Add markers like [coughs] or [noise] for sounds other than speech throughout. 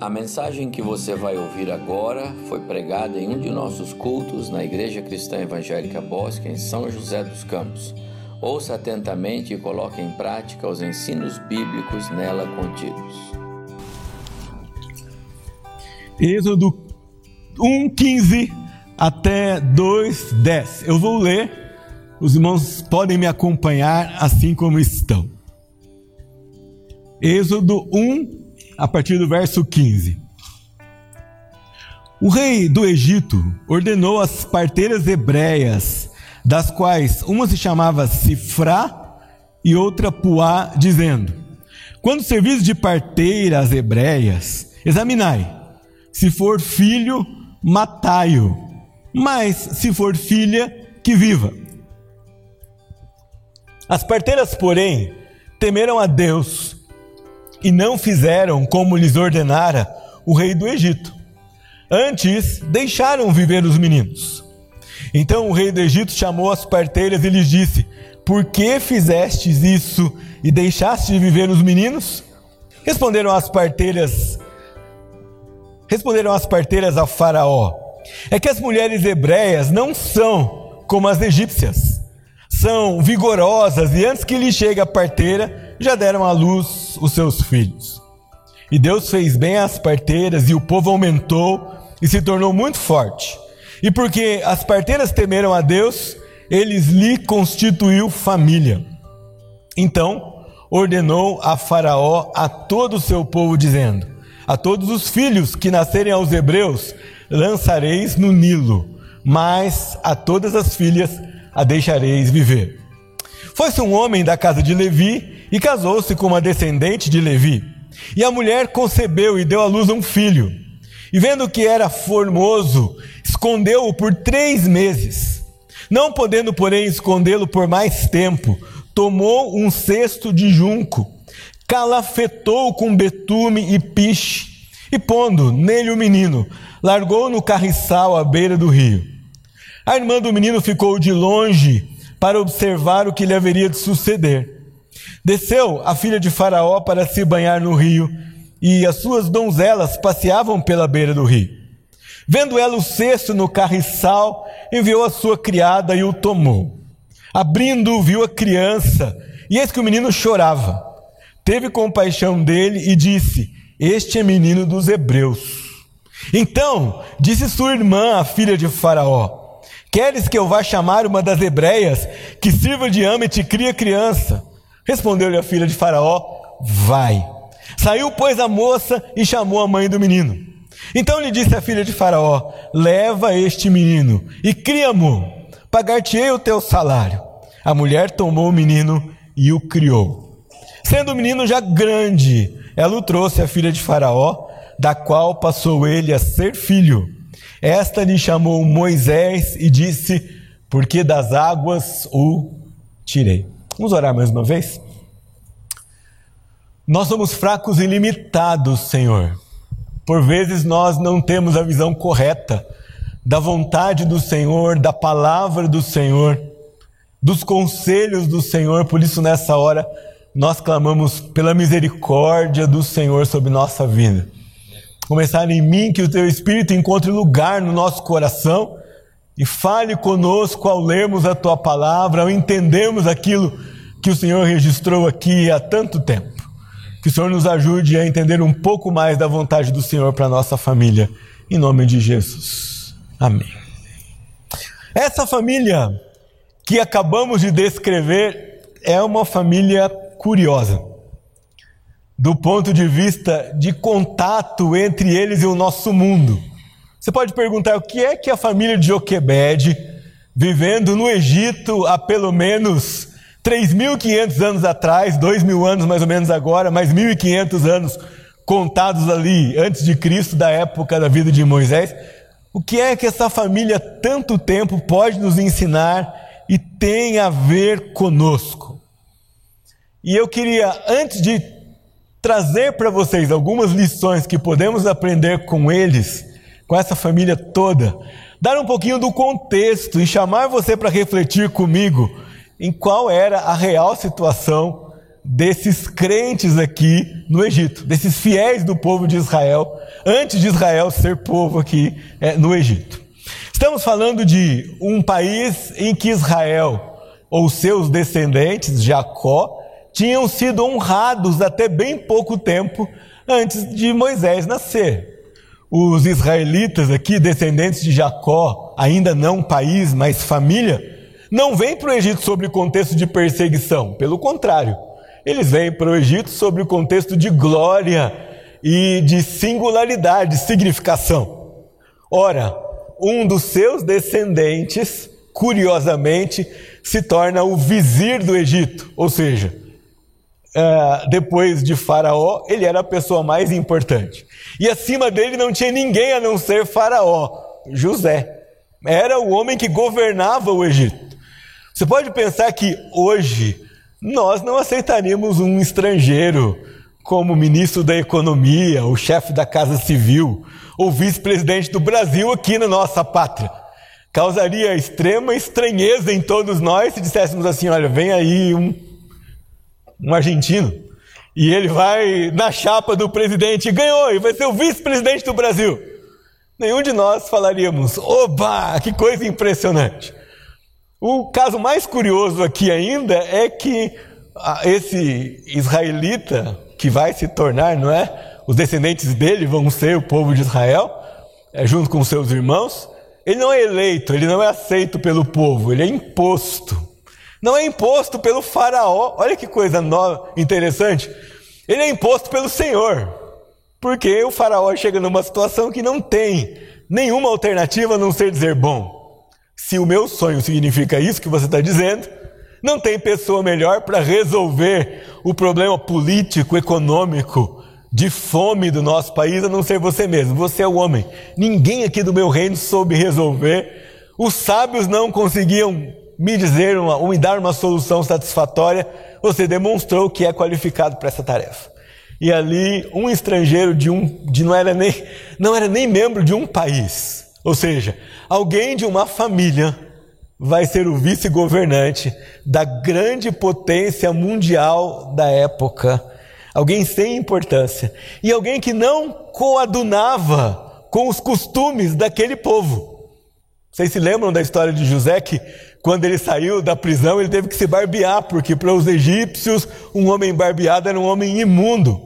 A mensagem que você vai ouvir agora foi pregada em um de nossos cultos na Igreja Cristã Evangélica Bosque, em São José dos Campos. Ouça atentamente e coloque em prática os ensinos bíblicos nela contidos. Êxodo 1,15 até 2,10. Eu vou ler, os irmãos podem me acompanhar assim como estão. Êxodo 1, a partir do verso 15. O rei do Egito ordenou as parteiras hebreias, das quais uma se chamava Sifrá e outra Puá, dizendo: Quando servis de parteiras hebreias, examinai, se for filho, matai-o, mas se for filha, que viva. As parteiras, porém, temeram a Deus e não fizeram como lhes ordenara o rei do Egito. Antes, deixaram viver os meninos. Então o rei do Egito chamou as parteiras e lhes disse: Por que fizestes isso e deixaste de viver os meninos? Responderam as parteiras: Responderam as parteiras a Faraó: É que as mulheres hebreias não são como as egípcias. São vigorosas e antes que lhe chegue a parteira, já deram à luz os seus filhos. E Deus fez bem às parteiras, e o povo aumentou e se tornou muito forte. E porque as parteiras temeram a Deus, eles lhe constituiu família. Então ordenou a Faraó a todo o seu povo, dizendo: A todos os filhos que nascerem aos hebreus lançareis no Nilo, mas a todas as filhas a deixareis viver. Foi-se um homem da casa de Levi e casou-se com uma descendente de Levi. E a mulher concebeu e deu à luz um filho. E vendo que era formoso, escondeu-o por três meses. Não podendo, porém, escondê-lo por mais tempo, tomou um cesto de junco, calafetou com betume e piche, e pondo nele o menino, largou no carriçal à beira do rio. A irmã do menino ficou de longe para observar o que lhe haveria de suceder. Desceu a filha de Faraó para se banhar no rio, e as suas donzelas passeavam pela beira do rio. Vendo ela o cesto no carriçal, enviou a sua criada e o tomou. Abrindo, viu a criança, e eis que o menino chorava. Teve compaixão dele e disse: Este é menino dos hebreus. Então disse sua irmã, a filha de Faraó: Queres que eu vá chamar uma das hebreias que sirva de ama e te cria criança? Respondeu-lhe a filha de Faraó: Vai. Saiu, pois, a moça e chamou a mãe do menino. Então lhe disse a filha de Faraó: Leva este menino e cria-mo, pagar-te-ei o teu salário. A mulher tomou o menino e o criou. Sendo o menino já grande, ela o trouxe à filha de Faraó, da qual passou ele a ser filho. Esta lhe chamou Moisés e disse: Porque das águas o tirei. Vamos orar mais uma vez? Nós somos fracos e limitados, Senhor. Por vezes nós não temos a visão correta da vontade do Senhor, da palavra do Senhor, dos conselhos do Senhor. Por isso, nessa hora, nós clamamos pela misericórdia do Senhor sobre nossa vida começar em mim, que o teu Espírito encontre lugar no nosso coração e fale conosco ao lermos a tua palavra, ao entendermos aquilo que o Senhor registrou aqui há tanto tempo. Que o Senhor nos ajude a entender um pouco mais da vontade do Senhor para a nossa família, em nome de Jesus. Amém. Essa família que acabamos de descrever é uma família curiosa do ponto de vista de contato entre eles e o nosso mundo. Você pode perguntar o que é que a família de Joquebed, vivendo no Egito há pelo menos 3.500 anos atrás, 2.000 anos mais ou menos agora, mais 1.500 anos contados ali antes de Cristo, da época da vida de Moisés, o que é que essa família tanto tempo pode nos ensinar e tem a ver conosco? E eu queria, antes de trazer para vocês algumas lições que podemos aprender com eles, com essa família toda, dar um pouquinho do contexto e chamar você para refletir comigo em qual era a real situação desses crentes aqui no Egito, desses fiéis do povo de Israel, antes de Israel ser povo aqui é, no Egito. Estamos falando de um país em que Israel, ou seus descendentes, Jacó, tinham sido honrados até bem pouco tempo antes de Moisés nascer. Os israelitas aqui, descendentes de Jacó, ainda não país, mas família, não vêm para o Egito sobre o contexto de perseguição, pelo contrário eles vêm para o Egito sobre o contexto de glória e de singularidade, significação. Ora, um dos seus descendentes, curiosamente, se torna o vizir do Egito, ou seja, uh, depois de Faraó, ele era a pessoa mais importante. E acima dele não tinha ninguém a não ser Faraó, José. Era o homem que governava o Egito. Você pode pensar que hoje nós não aceitaríamos um estrangeiro como ministro da Economia, o chefe da Casa Civil, ou vice-presidente do Brasil aqui na nossa pátria. Causaria extrema estranheza em todos nós se disséssemos assim: olha, vem aí um, um argentino e ele vai na chapa do presidente ganhou, e vai ser o vice-presidente do Brasil. Nenhum de nós falaríamos: oba, que coisa impressionante. O caso mais curioso aqui ainda é que esse israelita que vai se tornar, não é? Os descendentes dele vão ser o povo de Israel, é, junto com seus irmãos. Ele não é eleito, ele não é aceito pelo povo, ele é imposto. Não é imposto pelo faraó. Olha que coisa nova, interessante. Ele é imposto pelo Senhor. Porque o faraó chega numa situação que não tem nenhuma alternativa a não ser dizer: bom, se o meu sonho significa isso que você está dizendo, não tem pessoa melhor para resolver o problema político, econômico, de fome do nosso país a não ser você mesmo. Você é o homem. Ninguém aqui do meu reino soube resolver. Os sábios não conseguiam me dizer uma, ou me dar uma solução satisfatória. Você demonstrou que é qualificado para essa tarefa. E ali um estrangeiro de um de não era nem não era nem membro de um país ou seja, alguém de uma família vai ser o vice-governante da grande potência mundial da época. Alguém sem importância. E alguém que não coadunava com os costumes daquele povo. Vocês se lembram da história de José que, quando ele saiu da prisão, ele teve que se barbear, porque para os egípcios, um homem barbeado era um homem imundo.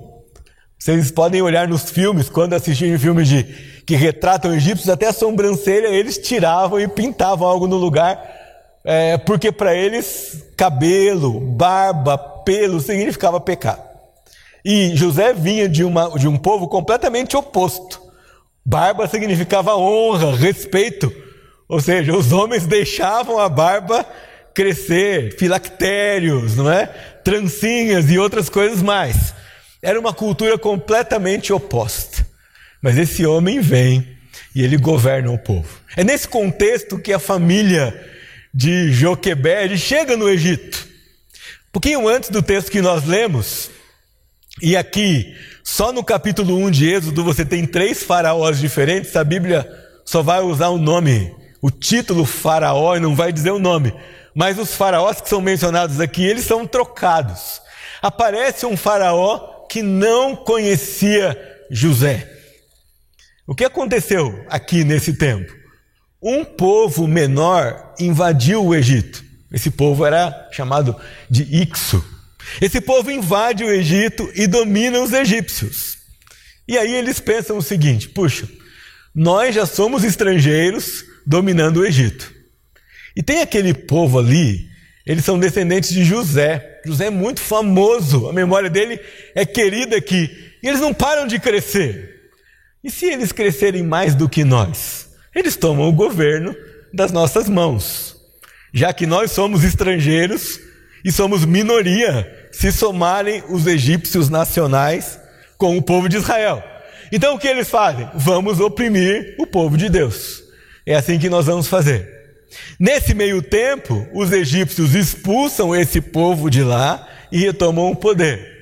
Vocês podem olhar nos filmes, quando assistirem filmes de que retratam egípcios, até a sobrancelha eles tiravam e pintavam algo no lugar, é, porque para eles cabelo, barba, pelo significava pecado. E José vinha de, uma, de um povo completamente oposto. Barba significava honra, respeito. Ou seja, os homens deixavam a barba crescer, filactérios, não é? Trancinhas e outras coisas mais. Era uma cultura completamente oposta. Mas esse homem vem e ele governa o povo. É nesse contexto que a família de Joquebed chega no Egito. Um pouquinho antes do texto que nós lemos, e aqui, só no capítulo 1 de Êxodo, você tem três faraós diferentes, a Bíblia só vai usar o nome, o título faraó e não vai dizer o nome. Mas os faraós que são mencionados aqui, eles são trocados. Aparece um faraó que não conhecia José. O que aconteceu aqui nesse tempo? Um povo menor invadiu o Egito. Esse povo era chamado de Ixo. Esse povo invade o Egito e domina os egípcios. E aí eles pensam o seguinte: puxa, nós já somos estrangeiros dominando o Egito. E tem aquele povo ali, eles são descendentes de José. José é muito famoso, a memória dele é querida aqui. E eles não param de crescer. E se eles crescerem mais do que nós? Eles tomam o governo das nossas mãos. Já que nós somos estrangeiros e somos minoria se somarem os egípcios nacionais com o povo de Israel. Então o que eles fazem? Vamos oprimir o povo de Deus. É assim que nós vamos fazer. Nesse meio tempo, os egípcios expulsam esse povo de lá e retomam o poder.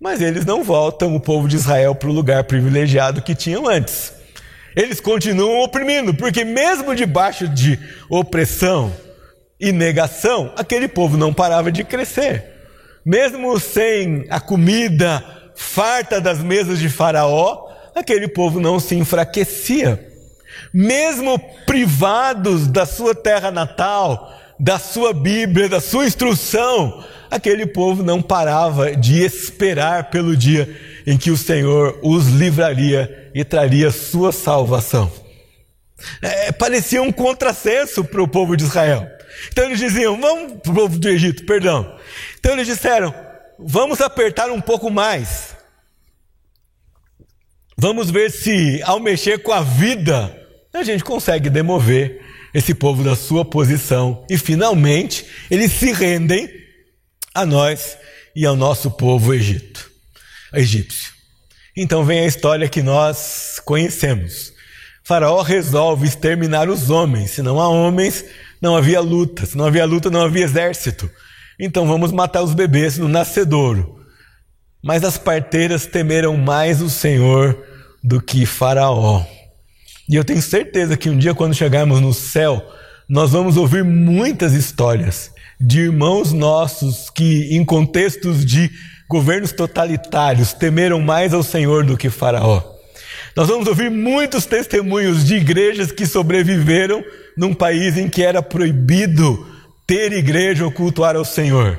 Mas eles não voltam o povo de Israel para o lugar privilegiado que tinham antes. Eles continuam oprimindo, porque mesmo debaixo de opressão e negação, aquele povo não parava de crescer. mesmo sem a comida farta das mesas de Faraó, aquele povo não se enfraquecia. Mesmo privados da sua terra natal, da sua Bíblia, da sua instrução, aquele povo não parava de esperar pelo dia em que o Senhor os livraria e traria sua salvação. É, parecia um contrassenso para o povo de Israel. Então eles diziam, vamos para o povo do Egito, perdão. Então eles disseram, vamos apertar um pouco mais. Vamos ver se ao mexer com a vida, a gente consegue demover esse povo da sua posição. E finalmente eles se rendem a nós e ao nosso povo Egito, egípcio. Então vem a história que nós conhecemos. Faraó resolve exterminar os homens. Se não há homens, não havia luta. Se não havia luta, não havia exército. Então vamos matar os bebês no nascedouro. Mas as parteiras temeram mais o Senhor do que Faraó. E eu tenho certeza que um dia, quando chegarmos no céu, nós vamos ouvir muitas histórias de irmãos nossos que, em contextos de governos totalitários, temeram mais ao Senhor do que Faraó. Nós vamos ouvir muitos testemunhos de igrejas que sobreviveram num país em que era proibido ter igreja ou cultuar ao Senhor.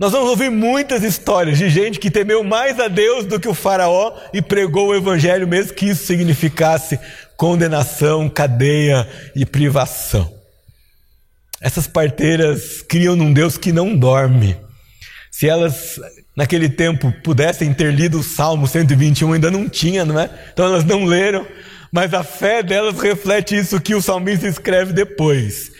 Nós vamos ouvir muitas histórias de gente que temeu mais a Deus do que o Faraó e pregou o Evangelho, mesmo que isso significasse condenação, cadeia e privação. Essas parteiras criam num Deus que não dorme. Se elas, naquele tempo, pudessem ter lido o Salmo 121, ainda não tinha, não é? Então elas não leram, mas a fé delas reflete isso que o salmista escreve depois.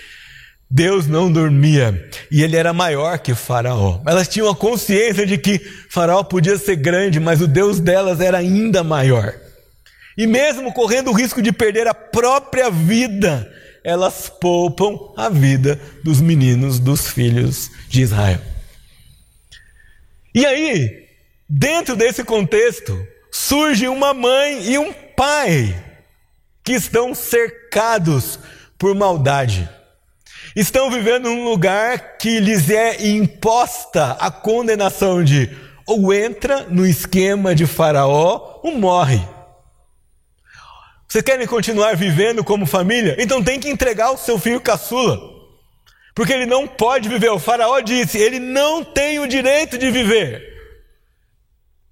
Deus não dormia e ele era maior que Faraó. Elas tinham a consciência de que Faraó podia ser grande, mas o Deus delas era ainda maior. E mesmo correndo o risco de perder a própria vida, elas poupam a vida dos meninos, dos filhos de Israel. E aí, dentro desse contexto, surge uma mãe e um pai que estão cercados por maldade. Estão vivendo num lugar que lhes é imposta a condenação de ou entra no esquema de Faraó ou morre. Vocês querem continuar vivendo como família? Então tem que entregar o seu filho caçula. Porque ele não pode viver. O faraó disse: ele não tem o direito de viver.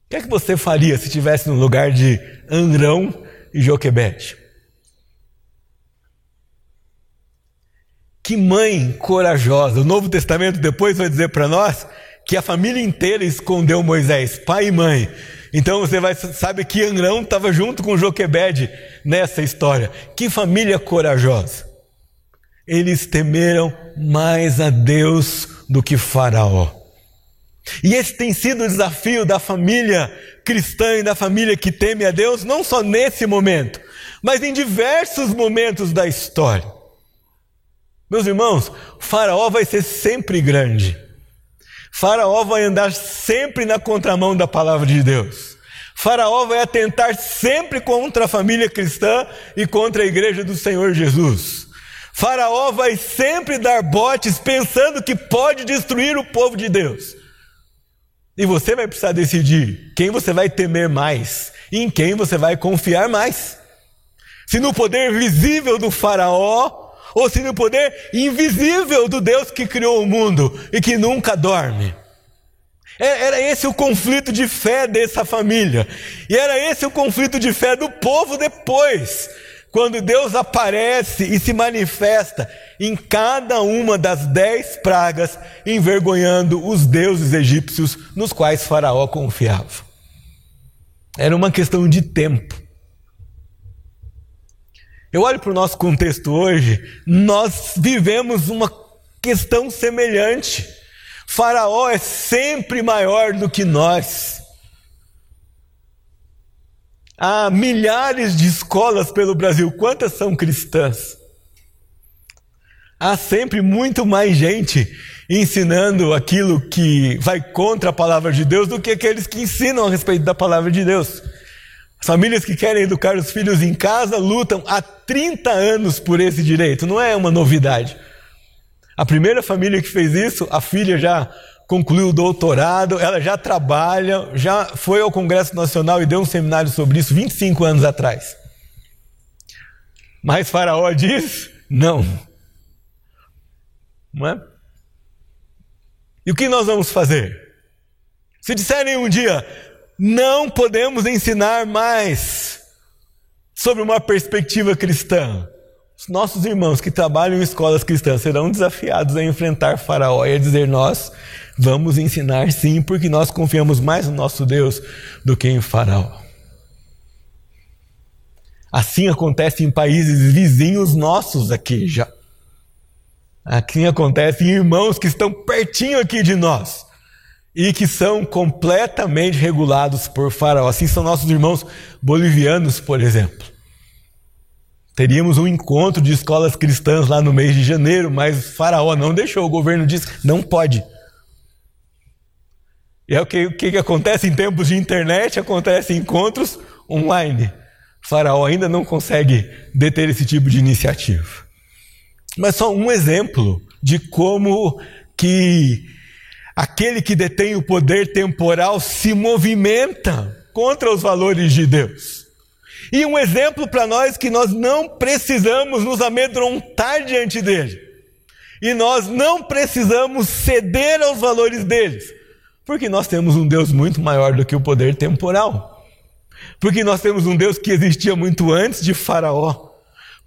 O que é que você faria se estivesse no lugar de Andrão e Joquebede? Que mãe corajosa. O Novo Testamento depois vai dizer para nós que a família inteira escondeu Moisés, pai e mãe. Então você vai, sabe que Angrão estava junto com Joquebede nessa história. Que família corajosa. Eles temeram mais a Deus do que Faraó. E esse tem sido o desafio da família cristã e da família que teme a Deus, não só nesse momento, mas em diversos momentos da história. Meus irmãos, Faraó vai ser sempre grande. Faraó vai andar sempre na contramão da palavra de Deus. Faraó vai atentar sempre contra a família cristã e contra a igreja do Senhor Jesus. Faraó vai sempre dar botes pensando que pode destruir o povo de Deus. E você vai precisar decidir quem você vai temer mais e em quem você vai confiar mais. Se no poder visível do Faraó ou se no poder invisível do Deus que criou o mundo e que nunca dorme. É, era esse o conflito de fé dessa família. E era esse o conflito de fé do povo depois, quando Deus aparece e se manifesta em cada uma das dez pragas, envergonhando os deuses egípcios nos quais Faraó confiava. Era uma questão de tempo. Eu olho para o nosso contexto hoje, nós vivemos uma questão semelhante. Faraó é sempre maior do que nós. Há milhares de escolas pelo Brasil, quantas são cristãs? Há sempre muito mais gente ensinando aquilo que vai contra a palavra de Deus do que aqueles que ensinam a respeito da palavra de Deus. As famílias que querem educar os filhos em casa lutam há 30 anos por esse direito, não é uma novidade. A primeira família que fez isso, a filha já concluiu o doutorado, ela já trabalha, já foi ao Congresso Nacional e deu um seminário sobre isso 25 anos atrás. Mas Faraó [laughs] diz: não. Não é? E o que nós vamos fazer? Se disserem um dia, não podemos ensinar mais sobre uma perspectiva cristã, os nossos irmãos que trabalham em escolas cristãs serão desafiados a enfrentar Faraó e a dizer: Nós vamos ensinar sim, porque nós confiamos mais no nosso Deus do que em Faraó. Assim acontece em países vizinhos nossos aqui já. Assim acontece em irmãos que estão pertinho aqui de nós e que são completamente regulados por Faraó. Assim são nossos irmãos bolivianos, por exemplo. Teríamos um encontro de escolas cristãs lá no mês de janeiro, mas Faraó não deixou. O governo disse: não pode. E é o que, o que acontece em tempos de internet: acontece encontros online. Faraó ainda não consegue deter esse tipo de iniciativa. Mas só um exemplo de como que aquele que detém o poder temporal se movimenta contra os valores de Deus. E um exemplo para nós que nós não precisamos nos amedrontar diante dele. E nós não precisamos ceder aos valores deles. Porque nós temos um Deus muito maior do que o poder temporal. Porque nós temos um Deus que existia muito antes de Faraó.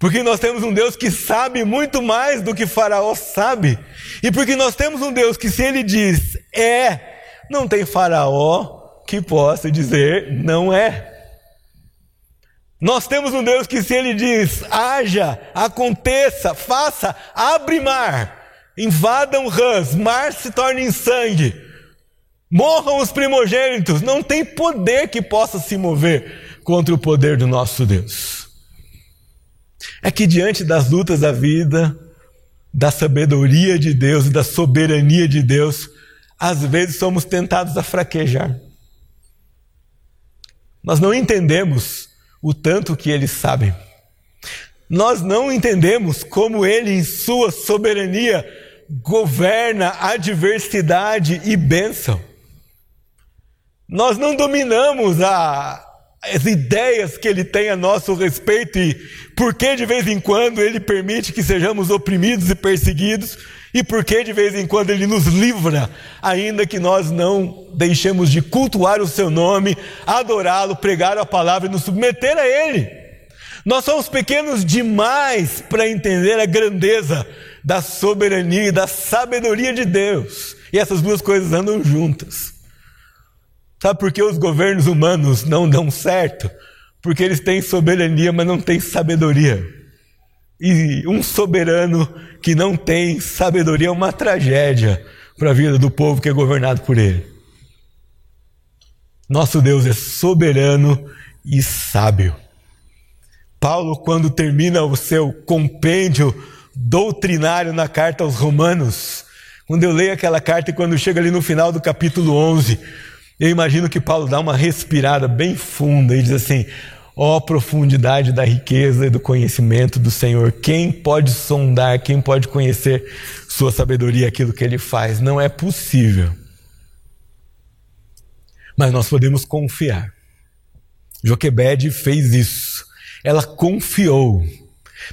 Porque nós temos um Deus que sabe muito mais do que Faraó sabe. E porque nós temos um Deus que, se ele diz é, não tem Faraó que possa dizer não é. Nós temos um Deus que, se Ele diz, haja, aconteça, faça, abre mar, invadam rãs, mar se torne em sangue, morram os primogênitos, não tem poder que possa se mover contra o poder do nosso Deus. É que diante das lutas da vida, da sabedoria de Deus e da soberania de Deus, às vezes somos tentados a fraquejar. Nós não entendemos o tanto que eles sabem. Nós não entendemos como ele, em sua soberania, governa adversidade e bênção. Nós não dominamos a, as ideias que ele tem a nosso respeito e por que de vez em quando ele permite que sejamos oprimidos e perseguidos e por que de vez em quando ele nos livra, ainda que nós não deixemos de cultuar o seu nome, adorá-lo, pregar a palavra e nos submeter a ele. Nós somos pequenos demais para entender a grandeza da soberania e da sabedoria de Deus. E essas duas coisas andam juntas. Sabe por que os governos humanos não dão certo? Porque eles têm soberania, mas não têm sabedoria. E um soberano que não tem sabedoria é uma tragédia para a vida do povo que é governado por ele. Nosso Deus é soberano e sábio. Paulo, quando termina o seu compêndio doutrinário na carta aos Romanos, quando eu leio aquela carta e quando chega ali no final do capítulo 11, eu imagino que Paulo dá uma respirada bem funda e diz assim: Ó oh, profundidade da riqueza e do conhecimento do Senhor. Quem pode sondar, quem pode conhecer sua sabedoria, aquilo que ele faz? Não é possível. Mas nós podemos confiar. Joquebede fez isso. Ela confiou.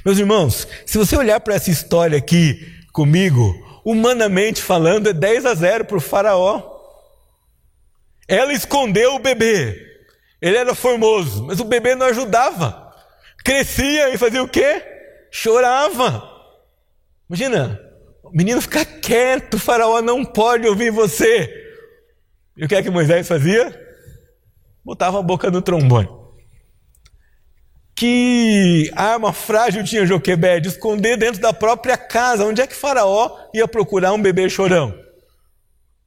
Meus irmãos, se você olhar para essa história aqui comigo, humanamente falando, é 10 a 0 para o Faraó. Ela escondeu o bebê. Ele era formoso, mas o bebê não ajudava. Crescia e fazia o quê? Chorava. Imagina, o menino fica quieto, o faraó não pode ouvir você. E o que é que Moisés fazia? Botava a boca no trombone. Que arma frágil tinha Joquebed? Esconder dentro da própria casa. Onde é que Faraó ia procurar um bebê chorão?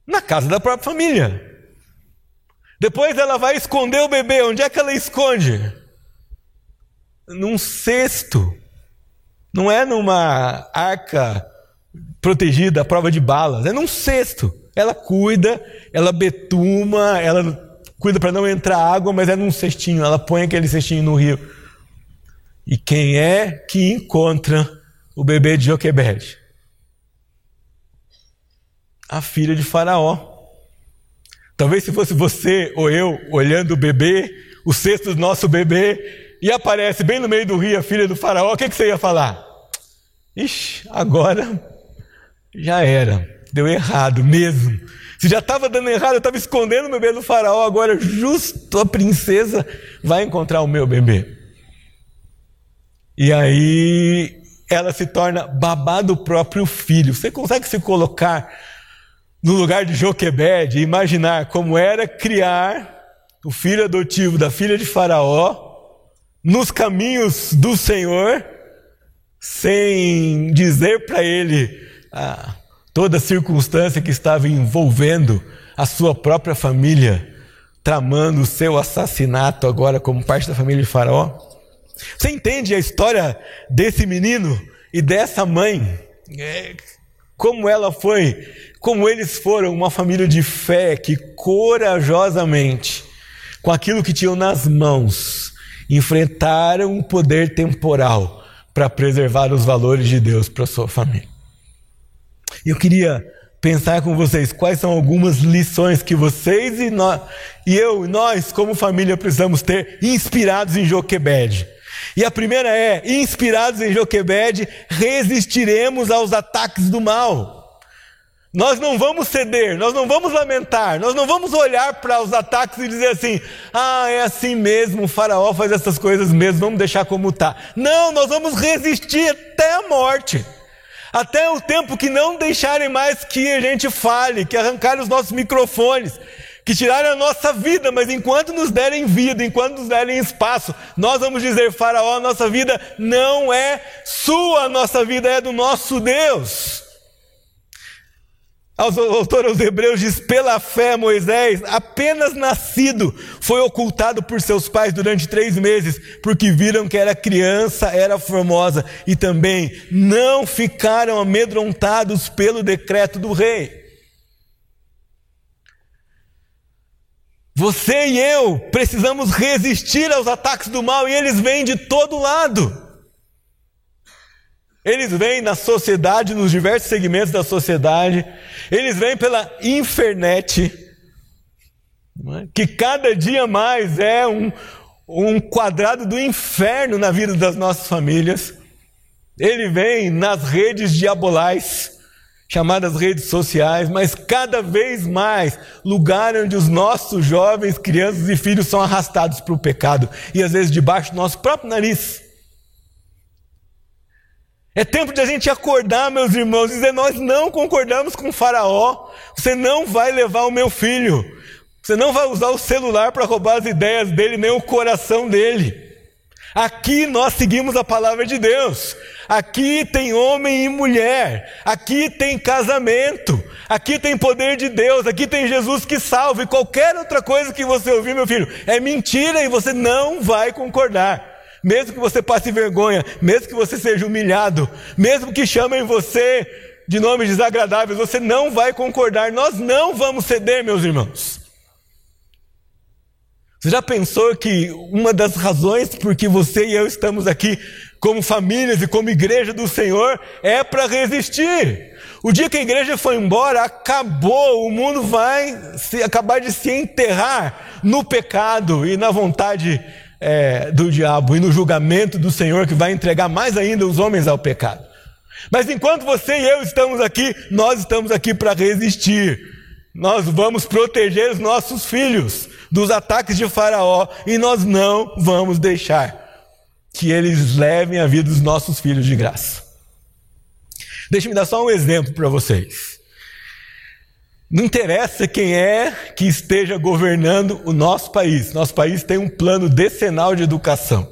Na casa da própria família. Depois ela vai esconder o bebê. Onde é que ela esconde? Num cesto. Não é numa arca protegida à prova de balas. É num cesto. Ela cuida, ela betuma, ela cuida para não entrar água, mas é num cestinho. Ela põe aquele cestinho no rio. E quem é que encontra o bebê de Joquebede? a filha de Faraó. Talvez se fosse você ou eu olhando o bebê, o cesto do nosso bebê, e aparece bem no meio do rio a filha do faraó, o que, que você ia falar? Ixi, agora já era, deu errado mesmo. Se já estava dando errado, eu estava escondendo o bebê do faraó, agora justo a princesa vai encontrar o meu bebê. E aí ela se torna babá do próprio filho. Você consegue se colocar no lugar de Joquebed e imaginar como era criar o filho adotivo da filha de Faraó nos caminhos do Senhor, sem dizer para ele ah, toda a circunstância que estava envolvendo a sua própria família, tramando o seu assassinato agora como parte da família de Faraó. Você entende a história desse menino e dessa mãe? É, como ela foi, como eles foram uma família de fé que corajosamente, com aquilo que tinham nas mãos, enfrentaram o poder temporal para preservar os valores de Deus para sua família. Eu queria pensar com vocês quais são algumas lições que vocês e, nós, e eu e nós, como família, precisamos ter inspirados em Joquebed. E a primeira é: inspirados em Joquebed, resistiremos aos ataques do mal. Nós não vamos ceder, nós não vamos lamentar, nós não vamos olhar para os ataques e dizer assim: ah, é assim mesmo, o Faraó faz essas coisas mesmo, vamos deixar como está. Não, nós vamos resistir até a morte, até o tempo que não deixarem mais que a gente fale, que arrancarem os nossos microfones, que tirarem a nossa vida, mas enquanto nos derem vida, enquanto nos derem espaço, nós vamos dizer: Faraó, nossa vida não é sua, nossa vida é do nosso Deus. O autor aos Hebreus diz: pela fé, Moisés, apenas nascido, foi ocultado por seus pais durante três meses, porque viram que era criança, era formosa, e também não ficaram amedrontados pelo decreto do rei. Você e eu precisamos resistir aos ataques do mal e eles vêm de todo lado. Eles vêm na sociedade, nos diversos segmentos da sociedade, eles vêm pela internet, é? que cada dia mais é um, um quadrado do inferno na vida das nossas famílias. Ele vem nas redes diabolais, chamadas redes sociais, mas cada vez mais lugar onde os nossos jovens, crianças e filhos são arrastados para o pecado e às vezes debaixo do nosso próprio nariz. É tempo de a gente acordar, meus irmãos, e dizer: nós não concordamos com o Faraó. Você não vai levar o meu filho. Você não vai usar o celular para roubar as ideias dele, nem o coração dele. Aqui nós seguimos a palavra de Deus. Aqui tem homem e mulher. Aqui tem casamento. Aqui tem poder de Deus. Aqui tem Jesus que salva. E qualquer outra coisa que você ouvir, meu filho, é mentira e você não vai concordar. Mesmo que você passe vergonha, mesmo que você seja humilhado, mesmo que chamem você de nomes desagradáveis, você não vai concordar. Nós não vamos ceder, meus irmãos. Você já pensou que uma das razões por que você e eu estamos aqui como famílias e como igreja do Senhor é para resistir? O dia que a igreja foi embora, acabou, o mundo vai se, acabar de se enterrar no pecado e na vontade é, do diabo e no julgamento do Senhor que vai entregar mais ainda os homens ao pecado. Mas enquanto você e eu estamos aqui, nós estamos aqui para resistir. Nós vamos proteger os nossos filhos dos ataques de Faraó e nós não vamos deixar que eles levem a vida dos nossos filhos de graça. Deixe-me dar só um exemplo para vocês. Não interessa quem é que esteja governando o nosso país. Nosso país tem um plano decenal de educação,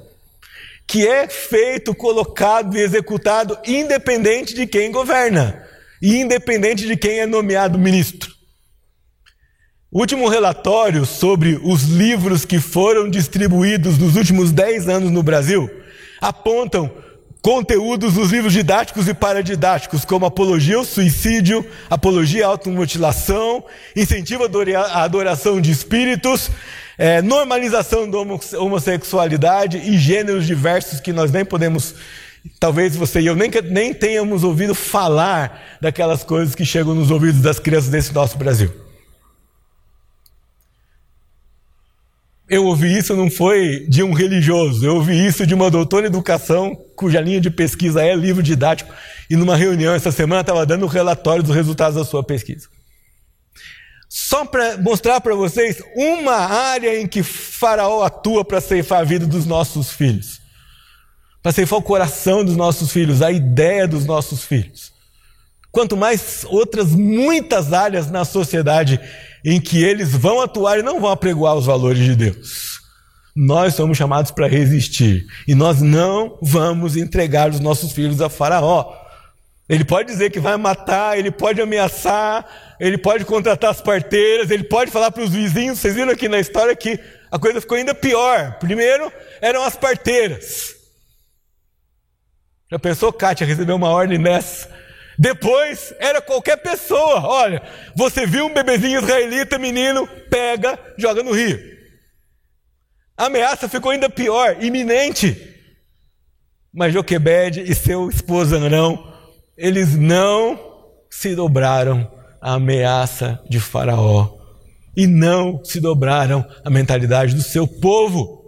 que é feito, colocado e executado independente de quem governa e independente de quem é nomeado ministro. O último relatório sobre os livros que foram distribuídos nos últimos 10 anos no Brasil apontam conteúdos dos livros didáticos e paradidáticos, como apologia ao suicídio, apologia à automutilação, incentivo à adoração de espíritos, é, normalização da homossexualidade e gêneros diversos que nós nem podemos Talvez você e eu nem, nem tenhamos ouvido falar daquelas coisas que chegam nos ouvidos das crianças desse nosso Brasil. Eu ouvi isso não foi de um religioso, eu ouvi isso de uma doutora em educação, cuja linha de pesquisa é livro didático, e numa reunião essa semana estava dando o relatório dos resultados da sua pesquisa. Só para mostrar para vocês uma área em que Faraó atua para ceifar a vida dos nossos filhos, para ceifar o coração dos nossos filhos, a ideia dos nossos filhos. Quanto mais outras muitas áreas na sociedade em que eles vão atuar e não vão apregoar os valores de Deus. Nós somos chamados para resistir e nós não vamos entregar os nossos filhos a Faraó. Ele pode dizer que vai matar, ele pode ameaçar, ele pode contratar as parteiras, ele pode falar para os vizinhos. Vocês viram aqui na história que a coisa ficou ainda pior. Primeiro eram as parteiras. Já pensou, Kátia, receber uma ordem nessa? Depois era qualquer pessoa. Olha, você viu um bebezinho israelita, menino, pega, joga no rio. A ameaça ficou ainda pior, iminente. Mas Joquebed e seu esposo Arão, eles não se dobraram à ameaça de Faraó e não se dobraram à mentalidade do seu povo.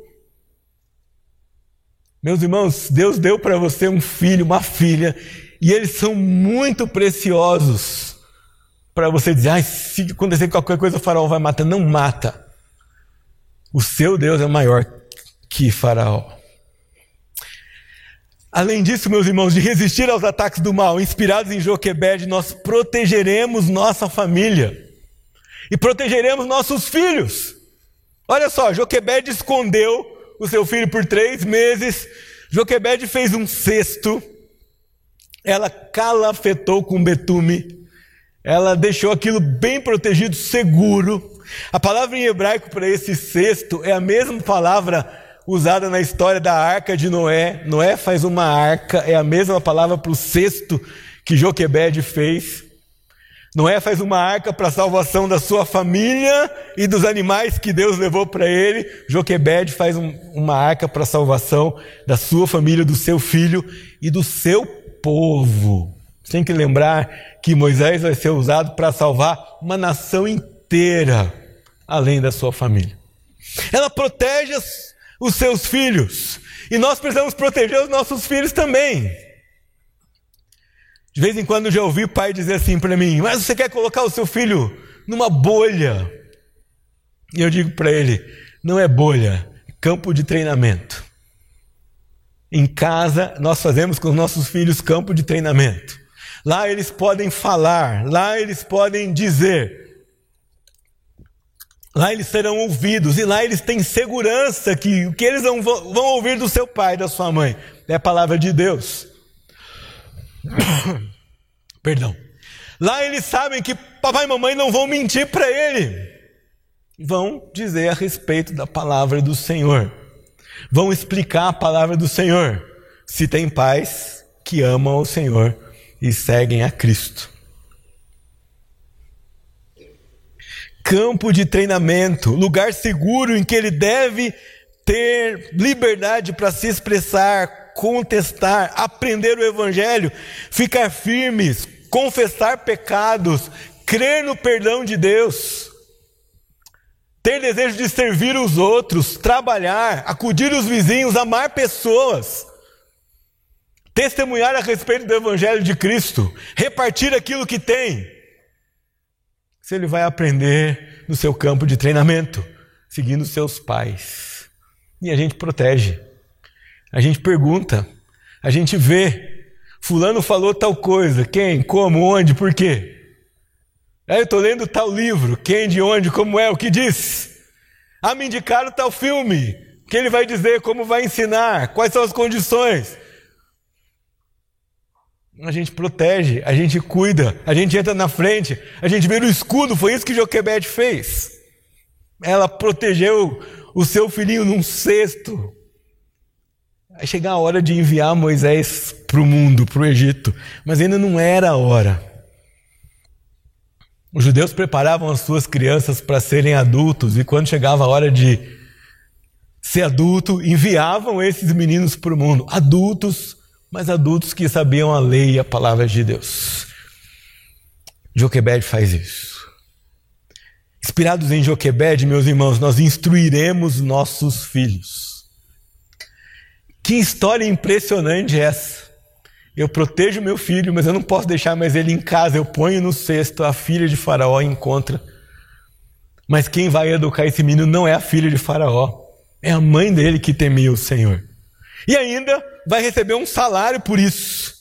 Meus irmãos, Deus deu para você um filho, uma filha, e eles são muito preciosos para você dizer, ah, se acontecer qualquer coisa, o faraó vai matar. Não mata. O seu Deus é maior que faraó. Além disso, meus irmãos, de resistir aos ataques do mal, inspirados em Joquebed, nós protegeremos nossa família e protegeremos nossos filhos. Olha só, Joquebed escondeu o seu filho por três meses. Joquebed fez um cesto ela calafetou com betume, ela deixou aquilo bem protegido, seguro. A palavra em hebraico para esse cesto é a mesma palavra usada na história da arca de Noé. Noé faz uma arca, é a mesma palavra para o cesto que Joquebed fez. Noé faz uma arca para a salvação da sua família e dos animais que Deus levou para ele. Joquebed faz um, uma arca para a salvação da sua família, do seu filho e do seu povo. Você tem que lembrar que Moisés vai ser usado para salvar uma nação inteira, além da sua família. Ela protege os seus filhos, e nós precisamos proteger os nossos filhos também. De vez em quando eu já ouvi pai dizer assim para mim: Mas você quer colocar o seu filho numa bolha? E eu digo para ele: Não é bolha, é campo de treinamento. Em casa, nós fazemos com os nossos filhos campo de treinamento. Lá eles podem falar, lá eles podem dizer. Lá eles serão ouvidos e lá eles têm segurança que o que eles vão, vão ouvir do seu pai, da sua mãe, é a palavra de Deus. [coughs] Perdão. Lá eles sabem que papai e mamãe não vão mentir para ele. Vão dizer a respeito da palavra do Senhor vão explicar a palavra do Senhor, se tem pais que amam o Senhor e seguem a Cristo. Campo de treinamento, lugar seguro em que ele deve ter liberdade para se expressar, contestar, aprender o Evangelho, ficar firmes, confessar pecados, crer no perdão de Deus ter desejo de servir os outros, trabalhar, acudir os vizinhos, amar pessoas, testemunhar a respeito do Evangelho de Cristo, repartir aquilo que tem. Se ele vai aprender no seu campo de treinamento, seguindo seus pais. E a gente protege, a gente pergunta, a gente vê. Fulano falou tal coisa, quem, como, onde, por quê? Aí eu estou lendo tal livro, quem, de onde, como é, o que diz. Ah, me indicaram tal filme, que ele vai dizer, como vai ensinar, quais são as condições. A gente protege, a gente cuida, a gente entra na frente, a gente vira o escudo, foi isso que Joquebed fez. Ela protegeu o seu filhinho num cesto. Aí chega a hora de enviar Moisés para o mundo, para o Egito, mas ainda não era a hora. Os judeus preparavam as suas crianças para serem adultos e quando chegava a hora de ser adulto, enviavam esses meninos para o mundo, adultos, mas adultos que sabiam a lei e a palavra de Deus. Joquebed faz isso. Inspirados em Joquebed, meus irmãos, nós instruiremos nossos filhos. Que história impressionante é essa? Eu protejo meu filho, mas eu não posso deixar mais ele em casa. Eu ponho no cesto, a filha de Faraó encontra. Mas quem vai educar esse menino não é a filha de Faraó, é a mãe dele que temia o Senhor. E ainda vai receber um salário por isso.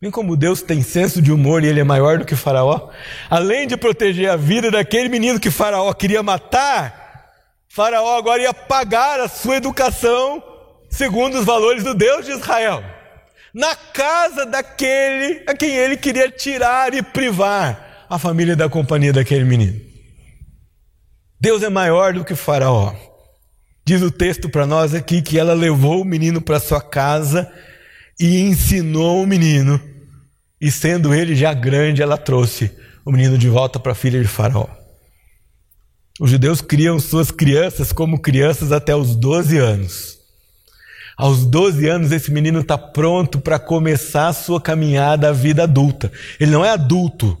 Vem como Deus tem senso de humor e ele é maior do que Faraó. Além de proteger a vida daquele menino que Faraó queria matar, Faraó agora ia pagar a sua educação segundo os valores do Deus de Israel. Na casa daquele a quem ele queria tirar e privar a família da companhia daquele menino. Deus é maior do que Faraó. Diz o texto para nós aqui que ela levou o menino para sua casa e ensinou o menino. E sendo ele já grande, ela trouxe o menino de volta para a filha de Faraó. Os judeus criam suas crianças como crianças até os 12 anos. Aos 12 anos, esse menino está pronto para começar a sua caminhada à vida adulta. Ele não é adulto,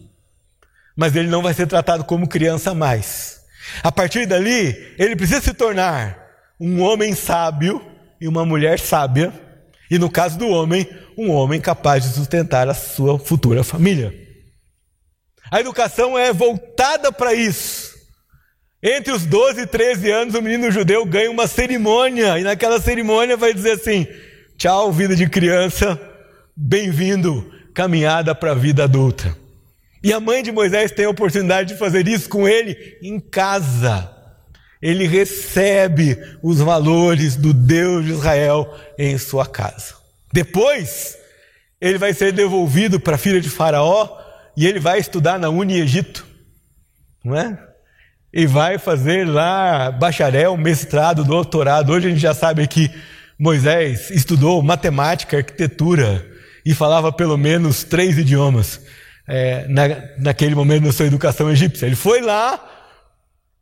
mas ele não vai ser tratado como criança mais. A partir dali, ele precisa se tornar um homem sábio e uma mulher sábia, e no caso do homem, um homem capaz de sustentar a sua futura família. A educação é voltada para isso. Entre os 12 e 13 anos, o menino judeu ganha uma cerimônia, e naquela cerimônia vai dizer assim: tchau, vida de criança, bem-vindo, caminhada para a vida adulta. E a mãe de Moisés tem a oportunidade de fazer isso com ele em casa ele recebe os valores do Deus de Israel em sua casa. Depois, ele vai ser devolvido para a filha de Faraó e ele vai estudar na Uni Egito, não é? E vai fazer lá bacharel, mestrado, doutorado. Hoje a gente já sabe que Moisés estudou matemática, arquitetura e falava pelo menos três idiomas é, na, naquele momento da sua educação egípcia. Ele foi lá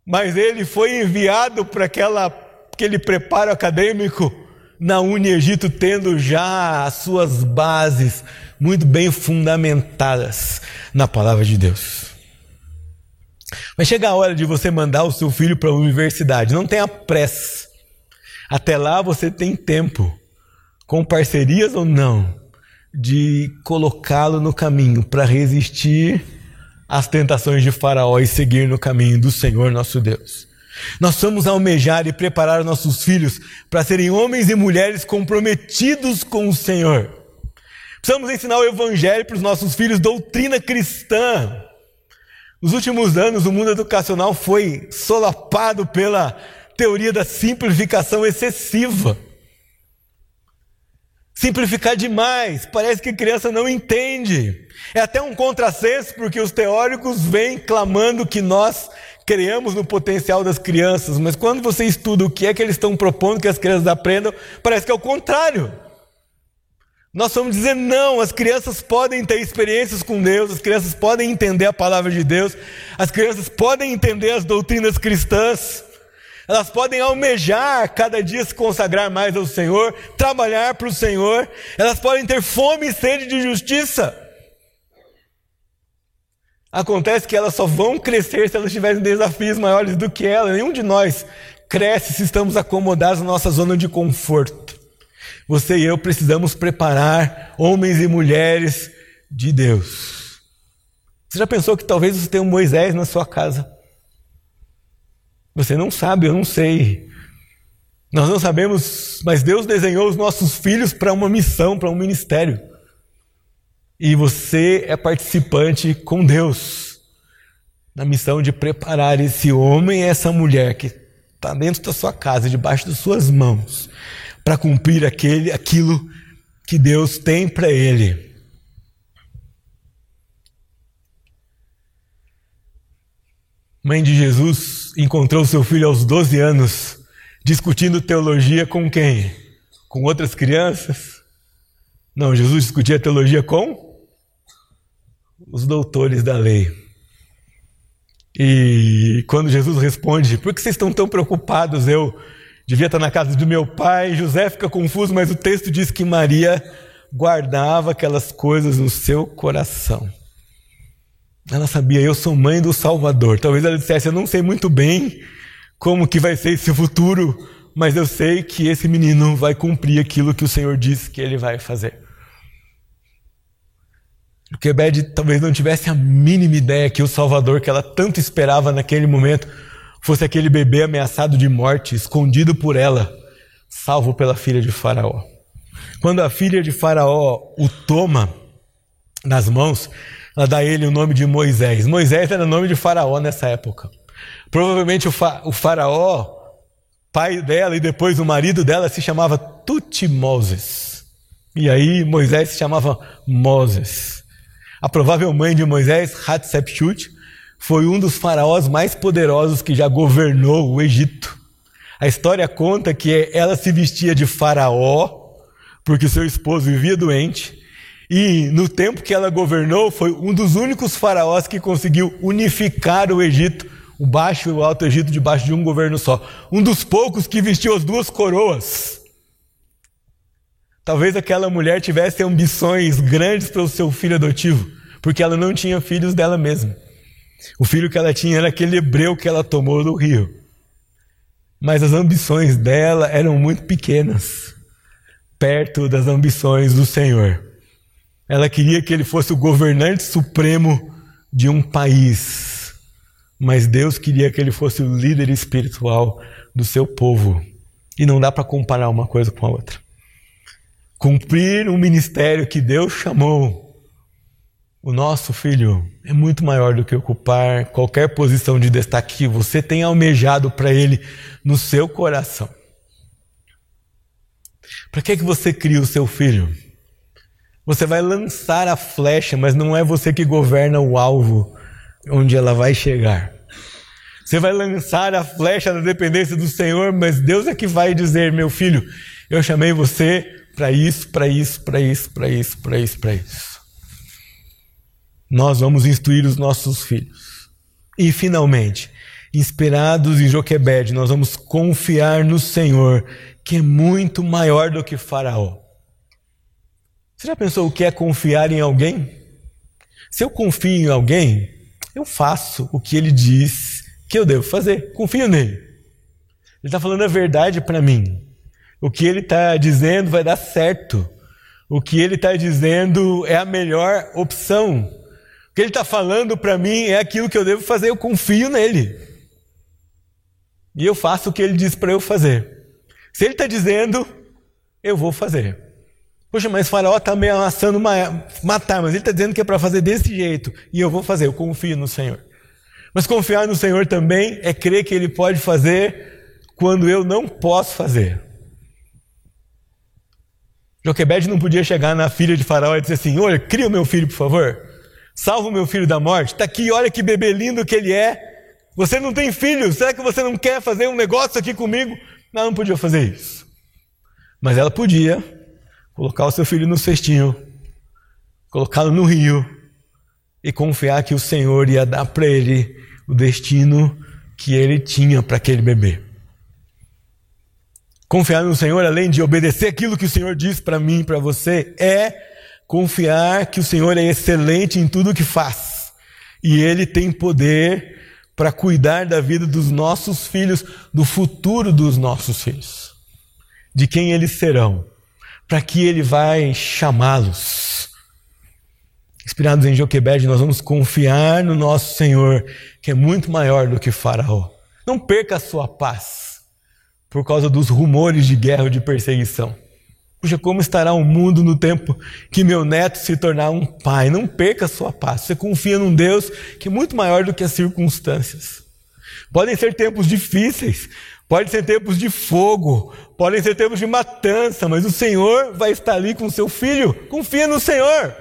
mas ele foi enviado para aquele preparo acadêmico na Uni Egito, tendo já as suas bases muito bem fundamentadas na palavra de Deus. Mas chega a hora de você mandar o seu filho para a universidade, não tenha pressa. Até lá você tem tempo, com parcerias ou não, de colocá-lo no caminho para resistir as tentações de Faraó e seguir no caminho do Senhor nosso Deus. Nós vamos almejar e preparar nossos filhos para serem homens e mulheres comprometidos com o Senhor. Precisamos ensinar o Evangelho para os nossos filhos, doutrina cristã. Nos últimos anos, o mundo educacional foi solapado pela teoria da simplificação excessiva. Simplificar demais, parece que a criança não entende. É até um contrassenso, porque os teóricos vêm clamando que nós criamos no potencial das crianças, mas quando você estuda o que é que eles estão propondo que as crianças aprendam, parece que é o contrário. Nós vamos dizer não, as crianças podem ter experiências com Deus, as crianças podem entender a palavra de Deus, as crianças podem entender as doutrinas cristãs elas podem almejar cada dia se consagrar mais ao Senhor, trabalhar para o Senhor, elas podem ter fome e sede de justiça. Acontece que elas só vão crescer se elas tiverem desafios maiores do que ela. Nenhum de nós cresce se estamos acomodados na nossa zona de conforto. Você e eu precisamos preparar homens e mulheres de Deus. Você já pensou que talvez você tenha um Moisés na sua casa? Você não sabe, eu não sei. Nós não sabemos, mas Deus desenhou os nossos filhos para uma missão, para um ministério. E você é participante com Deus na missão de preparar esse homem e essa mulher que está dentro da sua casa, debaixo das suas mãos, para cumprir aquele, aquilo que Deus tem para ele. Mãe de Jesus encontrou seu filho aos 12 anos discutindo teologia com quem? Com outras crianças? Não, Jesus discutia teologia com os doutores da lei. E quando Jesus responde: Por que vocês estão tão preocupados? Eu devia estar na casa do meu pai. José fica confuso, mas o texto diz que Maria guardava aquelas coisas no seu coração. Ela sabia, eu sou mãe do Salvador. Talvez ela dissesse, eu não sei muito bem como que vai ser esse futuro, mas eu sei que esse menino vai cumprir aquilo que o Senhor disse que ele vai fazer. O Quebed talvez não tivesse a mínima ideia que o Salvador que ela tanto esperava naquele momento fosse aquele bebê ameaçado de morte, escondido por ela, salvo pela filha de Faraó. Quando a filha de Faraó o toma nas mãos, ela dá a ele o nome de Moisés. Moisés era o nome de Faraó nessa época. Provavelmente o, fa o Faraó, pai dela e depois o marido dela, se chamava Tutmoses. E aí Moisés se chamava Moses. A provável mãe de Moisés, Hatshepsut, foi um dos faraós mais poderosos que já governou o Egito. A história conta que ela se vestia de faraó, porque seu esposo vivia doente, e no tempo que ela governou, foi um dos únicos faraós que conseguiu unificar o Egito, o Baixo e o Alto Egito, debaixo de um governo só. Um dos poucos que vestiu as duas coroas. Talvez aquela mulher tivesse ambições grandes para o seu filho adotivo, porque ela não tinha filhos dela mesma. O filho que ela tinha era aquele hebreu que ela tomou do rio. Mas as ambições dela eram muito pequenas, perto das ambições do Senhor. Ela queria que ele fosse o governante supremo de um país, mas Deus queria que ele fosse o líder espiritual do seu povo. E não dá para comparar uma coisa com a outra. Cumprir um ministério que Deus chamou o nosso filho é muito maior do que ocupar qualquer posição de destaque que você tenha almejado para ele no seu coração. Para que, que você cria o seu filho? Você vai lançar a flecha, mas não é você que governa o alvo onde ela vai chegar. Você vai lançar a flecha na dependência do Senhor, mas Deus é que vai dizer: meu filho, eu chamei você para isso, para isso, para isso, para isso, para isso, para isso. Nós vamos instruir os nossos filhos. E finalmente, inspirados em Joquebed, nós vamos confiar no Senhor, que é muito maior do que Faraó. Você já pensou o que é confiar em alguém? Se eu confio em alguém, eu faço o que ele diz que eu devo fazer. Confio nele. Ele está falando a verdade para mim. O que ele está dizendo vai dar certo. O que ele está dizendo é a melhor opção. O que ele está falando para mim é aquilo que eu devo fazer, eu confio nele. E eu faço o que ele diz para eu fazer. Se ele está dizendo, eu vou fazer. Poxa, mas Faraó está me ameaçando matar, mas ele está dizendo que é para fazer desse jeito. E eu vou fazer, eu confio no Senhor. Mas confiar no Senhor também é crer que Ele pode fazer quando eu não posso fazer. Joquebed não podia chegar na filha de Faraó e dizer assim: Olha, cria o meu filho, por favor. Salva o meu filho da morte. Está aqui, olha que bebê lindo que ele é. Você não tem filho, será que você não quer fazer um negócio aqui comigo? Não, não podia fazer isso. Mas ela podia colocar o seu filho no cestinho, colocá-lo no rio e confiar que o Senhor ia dar para ele o destino que ele tinha para aquele bebê. Confiar no Senhor, além de obedecer aquilo que o Senhor diz para mim e para você, é confiar que o Senhor é excelente em tudo o que faz. E Ele tem poder para cuidar da vida dos nossos filhos, do futuro dos nossos filhos, de quem eles serão, para que Ele vai chamá-los. Inspirados em Joquebed, nós vamos confiar no nosso Senhor, que é muito maior do que Faraó. Não perca a sua paz por causa dos rumores de guerra ou de perseguição. Puxa, como estará o mundo no tempo que meu neto se tornar um pai? Não perca a sua paz. Você confia num Deus que é muito maior do que as circunstâncias. Podem ser tempos difíceis, podem ser tempos de fogo, podem ser tempos de matança, mas o Senhor vai estar ali com seu filho. Confia no Senhor.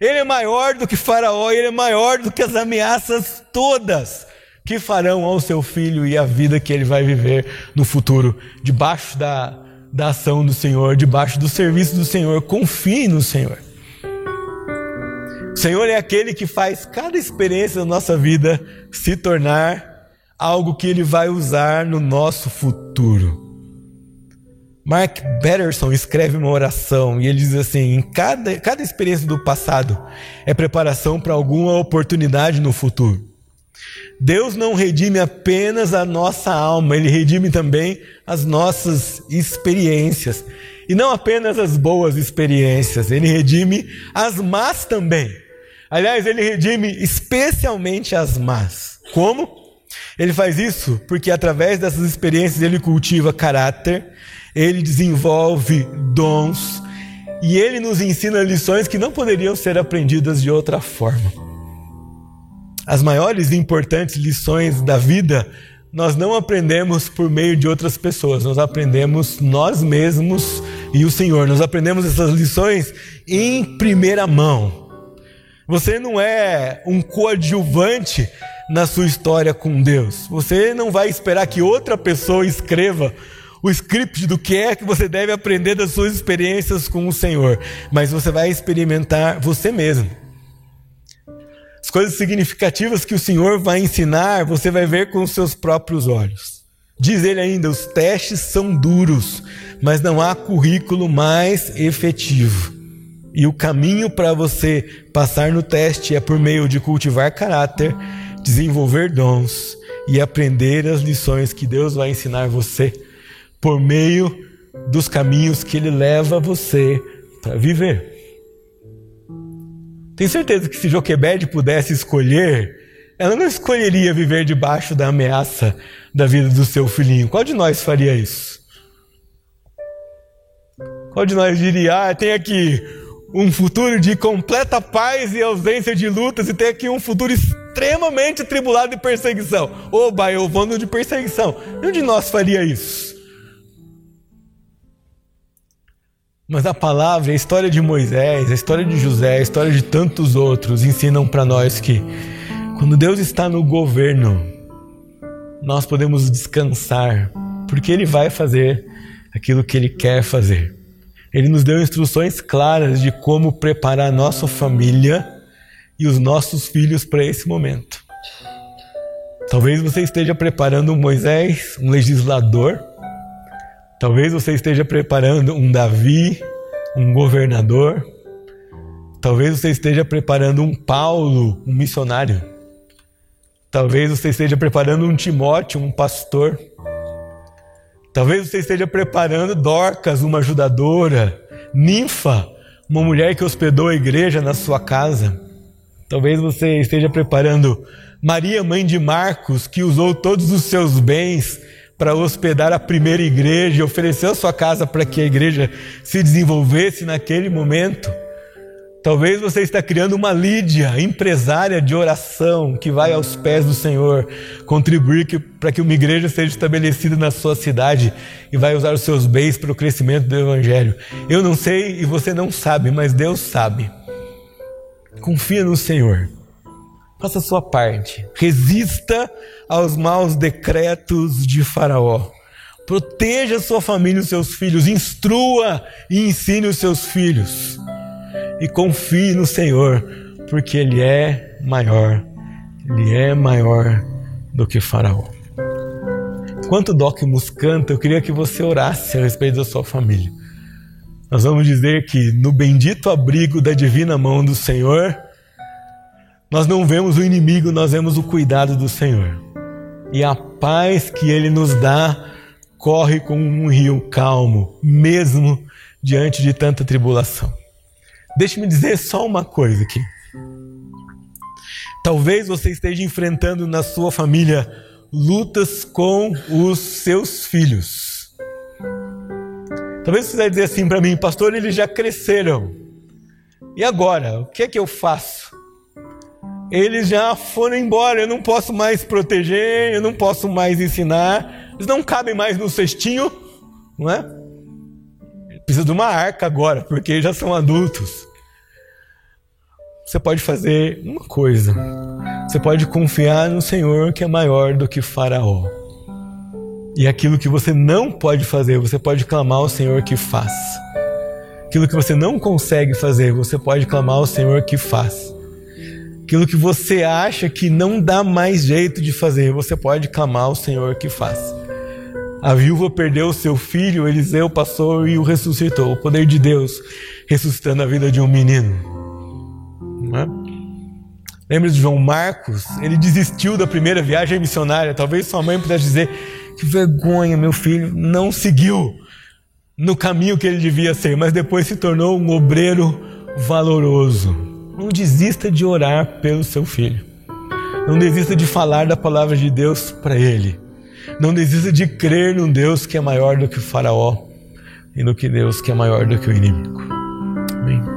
Ele é maior do que Faraó, ele é maior do que as ameaças todas que farão ao seu filho e a vida que ele vai viver no futuro, debaixo da, da ação do Senhor, debaixo do serviço do Senhor. Confie no Senhor. O Senhor é aquele que faz cada experiência da nossa vida se tornar algo que Ele vai usar no nosso futuro. Mark Batterson escreve uma oração e ele diz assim: em cada, cada experiência do passado é preparação para alguma oportunidade no futuro. Deus não redime apenas a nossa alma, Ele redime também as nossas experiências. E não apenas as boas experiências, Ele redime as más também. Aliás, Ele redime especialmente as más. Como? Ele faz isso porque através dessas experiências Ele cultiva caráter, Ele desenvolve dons e Ele nos ensina lições que não poderiam ser aprendidas de outra forma. As maiores e importantes lições da vida nós não aprendemos por meio de outras pessoas, nós aprendemos nós mesmos e o Senhor. Nós aprendemos essas lições em primeira mão. Você não é um coadjuvante na sua história com Deus. Você não vai esperar que outra pessoa escreva o script do que é que você deve aprender das suas experiências com o Senhor, mas você vai experimentar você mesmo. As coisas significativas que o Senhor vai ensinar, você vai ver com os seus próprios olhos. Diz ele ainda: os testes são duros, mas não há currículo mais efetivo. E o caminho para você passar no teste é por meio de cultivar caráter, desenvolver dons e aprender as lições que Deus vai ensinar você por meio dos caminhos que Ele leva você para viver. Tenho certeza que se Joquebede pudesse escolher, ela não escolheria viver debaixo da ameaça da vida do seu filhinho. Qual de nós faria isso? Qual de nós diria, ah, tem aqui um futuro de completa paz e ausência de lutas, e tem aqui um futuro extremamente tribulado de perseguição. Oba, eu vou no de perseguição. Nenhum de nós faria isso. Mas a palavra, a história de Moisés, a história de José, a história de tantos outros ensinam para nós que quando Deus está no governo, nós podemos descansar, porque Ele vai fazer aquilo que Ele quer fazer. Ele nos deu instruções claras de como preparar nossa família e os nossos filhos para esse momento. Talvez você esteja preparando um Moisés, um legislador, Talvez você esteja preparando um Davi, um governador. Talvez você esteja preparando um Paulo, um missionário. Talvez você esteja preparando um Timóteo, um pastor. Talvez você esteja preparando Dorcas, uma ajudadora. Ninfa, uma mulher que hospedou a igreja na sua casa. Talvez você esteja preparando Maria, mãe de Marcos, que usou todos os seus bens para hospedar a primeira igreja, ofereceu sua casa para que a igreja se desenvolvesse naquele momento. Talvez você está criando uma Lídia, empresária de oração, que vai aos pés do Senhor, contribuir para que uma igreja seja estabelecida na sua cidade e vai usar os seus bens para o crescimento do Evangelho. Eu não sei e você não sabe, mas Deus sabe. Confia no Senhor. Faça a sua parte. Resista aos maus decretos de Faraó. Proteja sua família e os seus filhos. Instrua e ensine os seus filhos. E confie no Senhor, porque Ele é maior. Ele é maior do que Faraó. Enquanto o Docmus canta, eu queria que você orasse a respeito da sua família. Nós vamos dizer que no bendito abrigo da divina mão do Senhor, nós não vemos o inimigo, nós vemos o cuidado do Senhor. E a paz que Ele nos dá corre como um rio calmo, mesmo diante de tanta tribulação. Deixe-me dizer só uma coisa aqui. Talvez você esteja enfrentando na sua família lutas com os seus filhos. Talvez você vai dizer assim para mim, pastor, eles já cresceram. E agora? O que é que eu faço? Eles já foram embora. Eu não posso mais proteger, eu não posso mais ensinar. Eles não cabem mais no cestinho, não é? Precisa de uma arca agora, porque já são adultos. Você pode fazer uma coisa. Você pode confiar no Senhor que é maior do que Faraó. E aquilo que você não pode fazer, você pode clamar ao Senhor que faz. Aquilo que você não consegue fazer, você pode clamar ao Senhor que faz. Aquilo que você acha que não dá mais jeito de fazer, você pode clamar ao Senhor que faz. A viúva perdeu seu filho, Eliseu passou e o ressuscitou. O poder de Deus ressuscitando a vida de um menino. É? Lembra de João Marcos? Ele desistiu da primeira viagem missionária. Talvez sua mãe pudesse dizer: Que vergonha, meu filho não seguiu no caminho que ele devia ser, mas depois se tornou um obreiro valoroso. Não desista de orar pelo seu filho. Não desista de falar da palavra de Deus para ele. Não desista de crer num Deus que é maior do que o Faraó e no que Deus que é maior do que o inimigo. Amém.